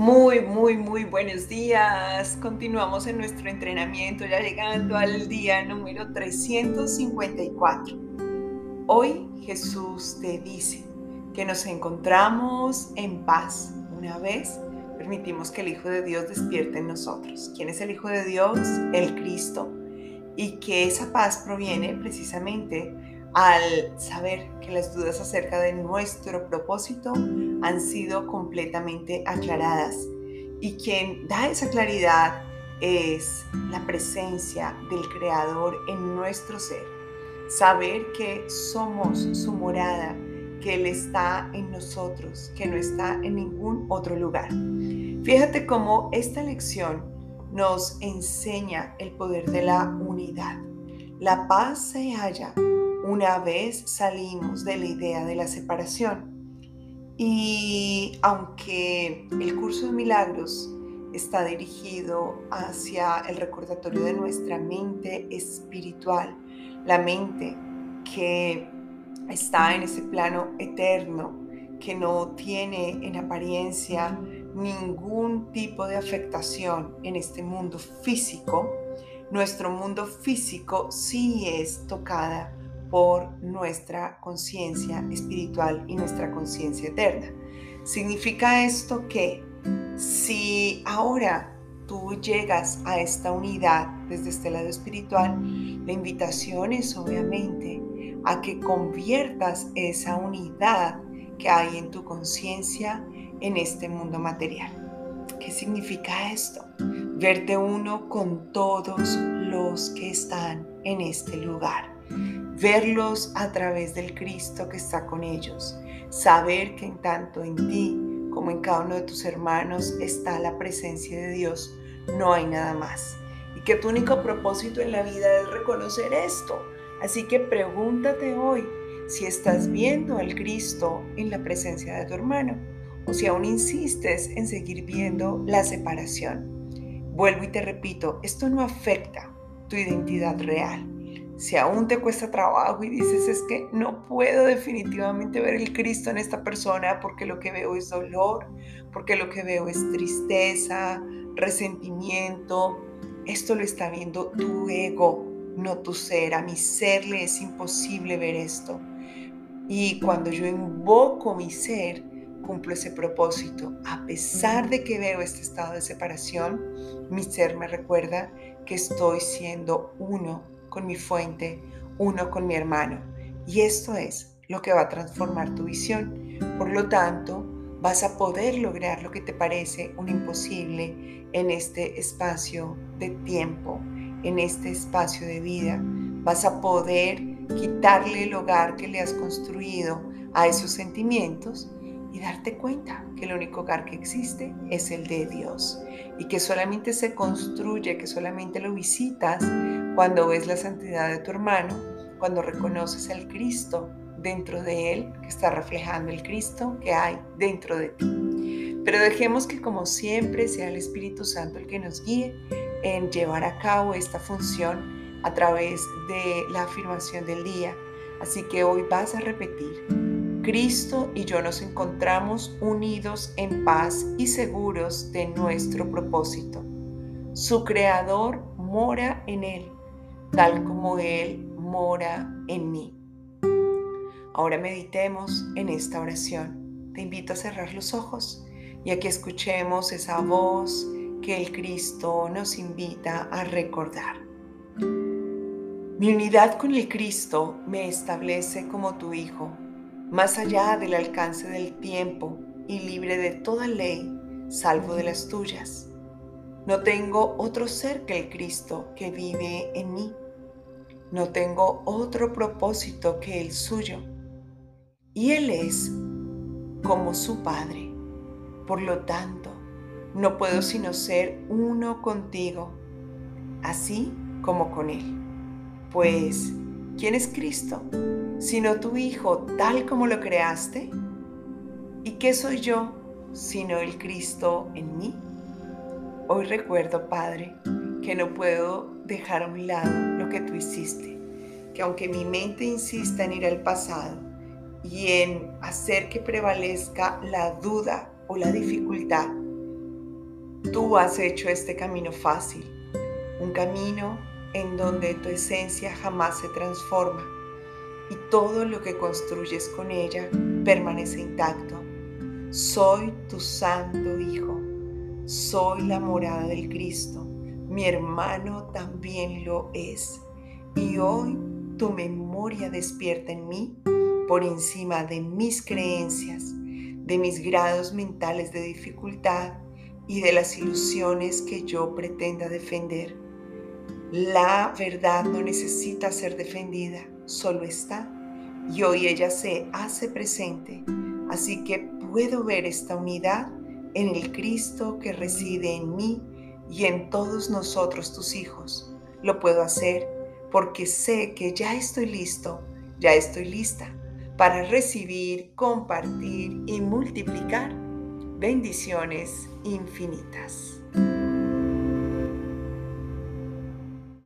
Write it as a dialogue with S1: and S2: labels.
S1: Muy, muy, muy buenos días. Continuamos en nuestro entrenamiento, ya llegando al día número 354. Hoy Jesús te dice que nos encontramos en paz una vez permitimos que el Hijo de Dios despierte en nosotros. ¿Quién es el Hijo de Dios? El Cristo. Y que esa paz proviene precisamente al saber que las dudas acerca de nuestro propósito han sido completamente aclaradas. Y quien da esa claridad es la presencia del Creador en nuestro ser. Saber que somos su morada, que Él está en nosotros, que no está en ningún otro lugar. Fíjate cómo esta lección nos enseña el poder de la unidad. La paz se halla una vez salimos de la idea de la separación. Y aunque el curso de milagros está dirigido hacia el recordatorio de nuestra mente espiritual, la mente que está en ese plano eterno, que no tiene en apariencia ningún tipo de afectación en este mundo físico, nuestro mundo físico sí es tocada por nuestra conciencia espiritual y nuestra conciencia eterna. Significa esto que si ahora tú llegas a esta unidad desde este lado espiritual, la invitación es obviamente a que conviertas esa unidad que hay en tu conciencia en este mundo material. ¿Qué significa esto? Verte uno con todos los que están en este lugar verlos a través del Cristo que está con ellos, saber que en tanto en ti como en cada uno de tus hermanos está la presencia de Dios, no hay nada más. Y que tu único propósito en la vida es reconocer esto. Así que pregúntate hoy si estás viendo al Cristo en la presencia de tu hermano o si aún insistes en seguir viendo la separación. Vuelvo y te repito, esto no afecta tu identidad real si aún te cuesta trabajo y dices es que no puedo definitivamente ver el Cristo en esta persona porque lo que veo es dolor, porque lo que veo es tristeza, resentimiento, esto lo está viendo tu ego, no tu ser. A mi ser le es imposible ver esto. Y cuando yo invoco mi ser, cumplo ese propósito. A pesar de que veo este estado de separación, mi ser me recuerda que estoy siendo uno con mi fuente, uno con mi hermano. Y esto es lo que va a transformar tu visión. Por lo tanto, vas a poder lograr lo que te parece un imposible en este espacio de tiempo, en este espacio de vida. Vas a poder quitarle el hogar que le has construido a esos sentimientos y darte cuenta que el único hogar que existe es el de Dios y que solamente se construye, que solamente lo visitas cuando ves la santidad de tu hermano, cuando reconoces al Cristo dentro de él, que está reflejando el Cristo que hay dentro de ti. Pero dejemos que como siempre sea el Espíritu Santo el que nos guíe en llevar a cabo esta función a través de la afirmación del día. Así que hoy vas a repetir, Cristo y yo nos encontramos unidos en paz y seguros de nuestro propósito. Su Creador mora en Él tal como Él mora en mí. Ahora meditemos en esta oración. Te invito a cerrar los ojos y a que escuchemos esa voz que el Cristo nos invita a recordar. Mi unidad con el Cristo me establece como tu Hijo, más allá del alcance del tiempo y libre de toda ley, salvo de las tuyas. No tengo otro ser que el Cristo que vive en mí. No tengo otro propósito que el suyo. Y Él es como su Padre. Por lo tanto, no puedo sino ser uno contigo, así como con Él. Pues, ¿quién es Cristo? Sino tu Hijo tal como lo creaste. ¿Y qué soy yo sino el Cristo en mí? Hoy recuerdo, Padre, que no puedo dejar a un lado que tú hiciste, que aunque mi mente insista en ir al pasado y en hacer que prevalezca la duda o la dificultad, Tú has hecho este camino fácil, un camino en donde tu esencia jamás se transforma y todo lo que construyes con ella permanece intacto. Soy tu santo Hijo, soy la morada del Cristo, mi hermano también lo es y hoy tu memoria despierta en mí por encima de mis creencias, de mis grados mentales de dificultad y de las ilusiones que yo pretenda defender. La verdad no necesita ser defendida, solo está. Y hoy ella se hace presente, así que puedo ver esta unidad en el Cristo que reside en mí y en todos nosotros tus hijos. Lo puedo hacer porque sé que ya estoy listo, ya estoy lista para recibir, compartir y multiplicar bendiciones infinitas.